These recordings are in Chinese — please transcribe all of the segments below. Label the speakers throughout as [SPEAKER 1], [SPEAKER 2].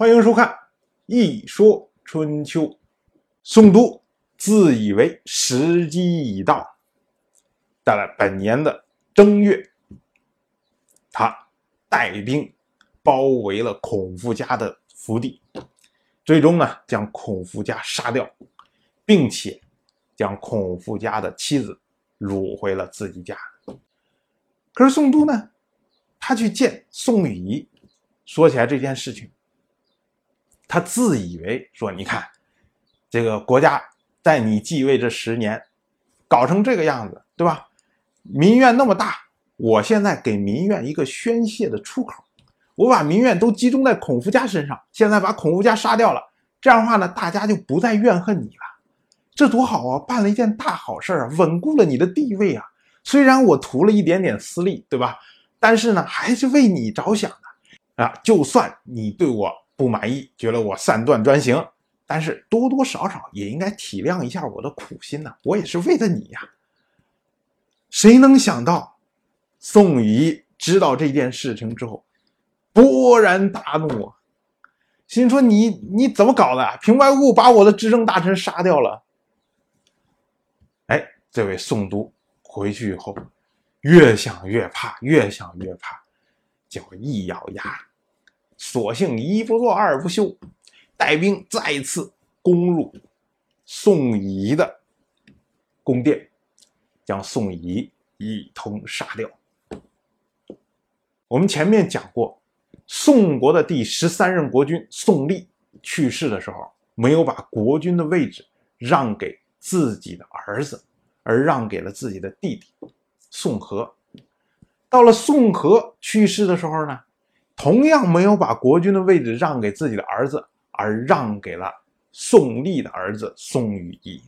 [SPEAKER 1] 欢迎收看《一说春秋》。宋都自以为时机已到，到了本年的正月，他带兵包围了孔夫家的府邸，最终呢将孔夫家杀掉，并且将孔夫家的妻子掳回了自己家。可是宋都呢，他去见宋雨仪，说起来这件事情。他自以为说：“你看，这个国家在你继位这十年，搞成这个样子，对吧？民怨那么大，我现在给民怨一个宣泄的出口，我把民怨都集中在孔夫家身上，现在把孔夫家杀掉了，这样的话呢，大家就不再怨恨你了，这多好啊！办了一件大好事啊，稳固了你的地位啊。虽然我图了一点点私利，对吧？但是呢，还是为你着想的啊。就算你对我……”不满意，觉得我擅断专行，但是多多少少也应该体谅一下我的苦心呐，我也是为了你呀。谁能想到，宋仪知道这件事情之后，勃然大怒啊，心说你你怎么搞的？平白无故把我的执政大臣杀掉了。哎，这位宋都回去以后，越想越怕，越想越怕，就一咬牙。索性一不做二不休，带兵再次攻入宋仪的宫殿，将宋仪一通杀掉。我们前面讲过，宋国的第十三任国君宋立去世的时候，没有把国君的位置让给自己的儿子，而让给了自己的弟弟宋和。到了宋和去世的时候呢？同样没有把国君的位置让给自己的儿子，而让给了宋立的儿子宋禹义。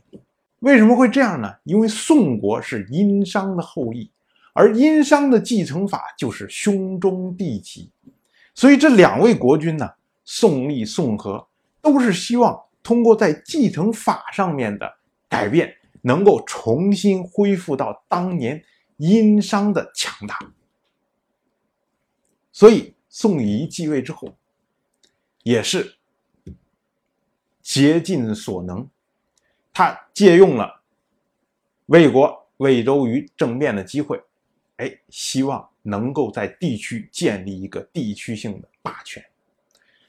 [SPEAKER 1] 为什么会这样呢？因为宋国是殷商的后裔，而殷商的继承法就是兄终弟及，所以这两位国君呢，宋立、宋和，都是希望通过在继承法上面的改变，能够重新恢复到当年殷商的强大。所以。宋仪继位之后，也是竭尽所能，他借用了魏国魏周瑜政变的机会，哎，希望能够在地区建立一个地区性的霸权。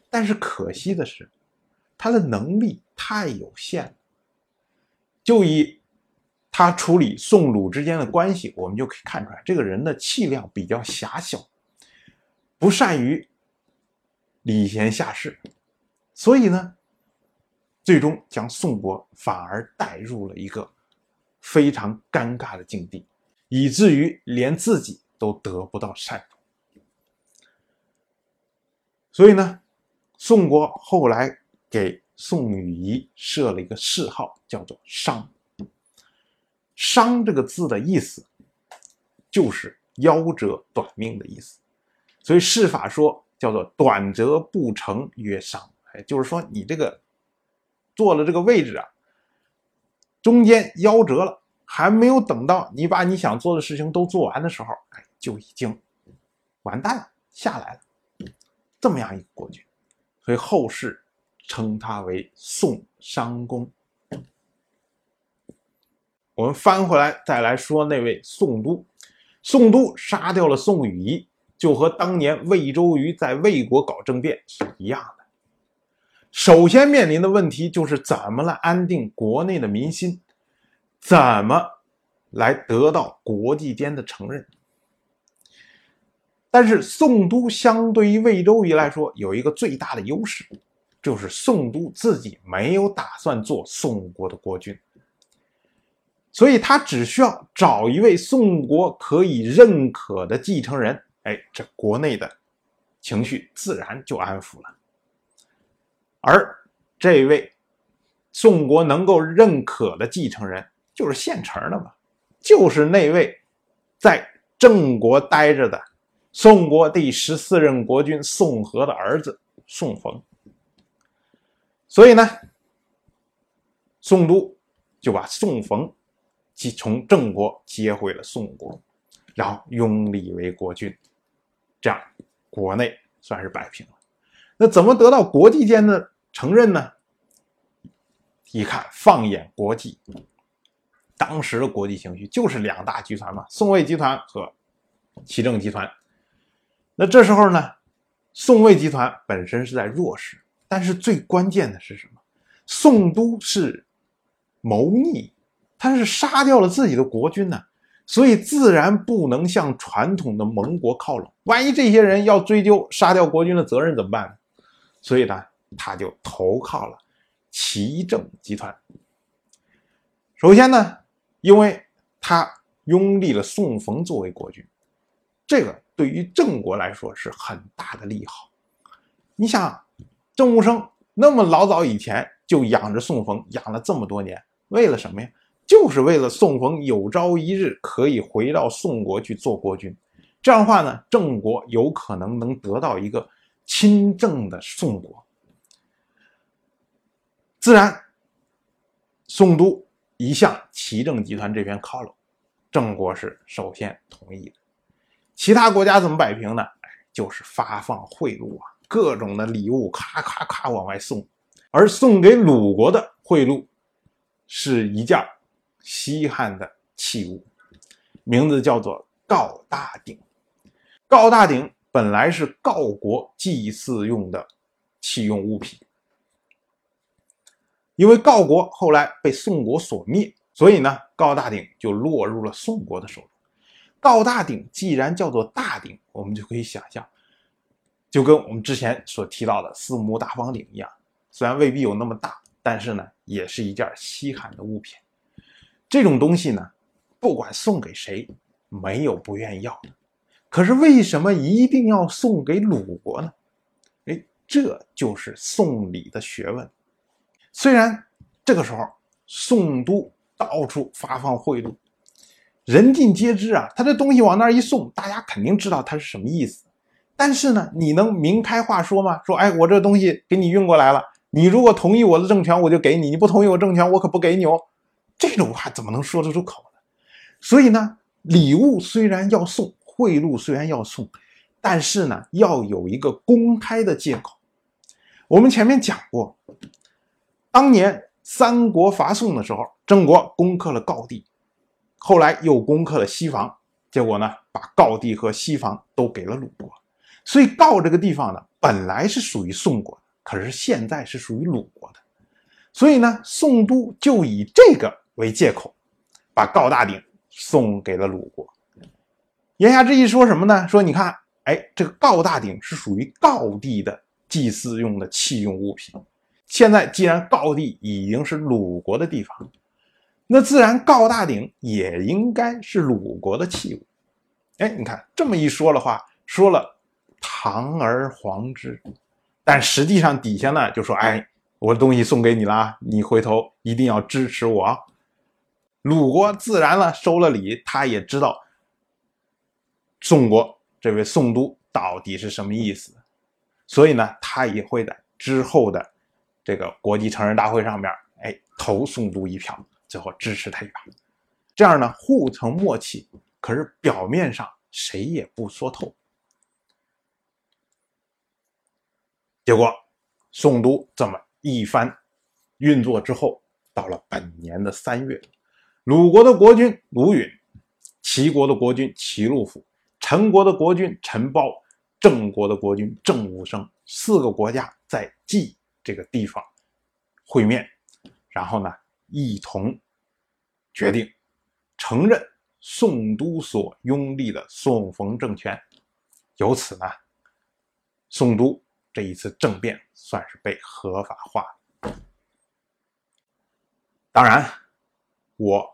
[SPEAKER 1] 但是可惜的是，他的能力太有限了。就以他处理宋鲁之间的关系，我们就可以看出来，这个人的气量比较狭小。不善于礼贤下士，所以呢，最终将宋国反而带入了一个非常尴尬的境地，以至于连自己都得不到善终。所以呢，宋国后来给宋禹仪设了一个谥号，叫做“商”。商这个字的意思，就是夭折、短命的意思。所以谥法说叫做“短则不成曰商”，哎，就是说你这个坐了这个位置啊，中间夭折了，还没有等到你把你想做的事情都做完的时候，哎，就已经完蛋了，下来了，这么样一个国君，所以后世称他为宋商公。我们翻回来再来说那位宋都，宋都杀掉了宋禹仪。就和当年魏周瑜在魏国搞政变是一样的。首先面临的问题就是怎么来安定国内的民心，怎么来得到国际间的承认。但是宋都相对于魏周瑜来说有一个最大的优势，就是宋都自己没有打算做宋国的国君，所以他只需要找一位宋国可以认可的继承人。哎，这国内的情绪自然就安抚了。而这位宋国能够认可的继承人，就是现成的嘛，就是那位在郑国待着的宋国第十四任国君宋和的儿子宋冯。所以呢，宋都就把宋冯从郑国接回了宋国，然后拥立为国君。这样，国内算是摆平了。那怎么得到国际间的承认呢？一看，放眼国际，当时的国际情绪就是两大集团嘛，宋魏集团和齐正集团。那这时候呢，宋魏集团本身是在弱势，但是最关键的是什么？宋都是谋逆，他是杀掉了自己的国君呢。所以自然不能向传统的盟国靠拢。万一这些人要追究杀掉国君的责任怎么办呢？所以呢，他就投靠了齐正集团。首先呢，因为他拥立了宋冯作为国君，这个对于郑国来说是很大的利好。你想，郑武生那么老早以前就养着宋冯，养了这么多年，为了什么呀？就是为了宋冯有朝一日可以回到宋国去做国君，这样的话呢，郑国有可能能得到一个亲政的宋国。自然，宋都一向齐政集团这边靠拢，郑国是首先同意的。其他国家怎么摆平呢？就是发放贿赂啊，各种的礼物咔咔咔往外送，而送给鲁国的贿赂是一件。西汉的器物，名字叫做郜大鼎。郜大鼎本来是郜国祭祀用的器用物品，因为郜国后来被宋国所灭，所以呢，郜大鼎就落入了宋国的手中。郜大鼎既然叫做大鼎，我们就可以想象，就跟我们之前所提到的四目大方鼎一样，虽然未必有那么大，但是呢，也是一件稀罕的物品。这种东西呢，不管送给谁，没有不愿意要的。可是为什么一定要送给鲁国呢？哎，这就是送礼的学问。虽然这个时候宋都到处发放贿赂，人尽皆知啊，他这东西往那儿一送，大家肯定知道他是什么意思。但是呢，你能明开话说吗？说，哎，我这东西给你运过来了，你如果同意我的政权，我就给你；你不同意我政权，我可不给你哦。这种话怎么能说得出口呢？所以呢，礼物虽然要送，贿赂虽然要送，但是呢，要有一个公开的借口。我们前面讲过，当年三国伐宋的时候，郑国攻克了郜地，后来又攻克了西房，结果呢，把郜地和西房都给了鲁国。所以郜这个地方呢，本来是属于宋国的，可是现在是属于鲁国的。所以呢，宋都就以这个。为借口，把郜大鼎送给了鲁国。言下之意说什么呢？说你看，哎，这个郜大鼎是属于郜地的祭祀用的器用物品。现在既然郜地已经是鲁国的地方，那自然郜大鼎也应该是鲁国的器物。哎，你看这么一说的话，说了堂而皇之，但实际上底下呢就说，哎，我的东西送给你了，你回头一定要支持我。鲁国自然了，收了礼，他也知道宋国这位宋都到底是什么意思，所以呢，他也会在之后的这个国际成人大会上面，哎，投宋都一票，最后支持他一把。这样呢，互成默契，可是表面上谁也不说透。结果，宋都这么一番运作之后，到了本年的三月。鲁国的国君鲁允，齐国的国君齐路府，陈国的国君陈包，郑国的国君郑武生，四个国家在冀这个地方会面，然后呢，一同决定承认宋都所拥立的宋冯政权，由此呢，宋都这一次政变算是被合法化。当然，我。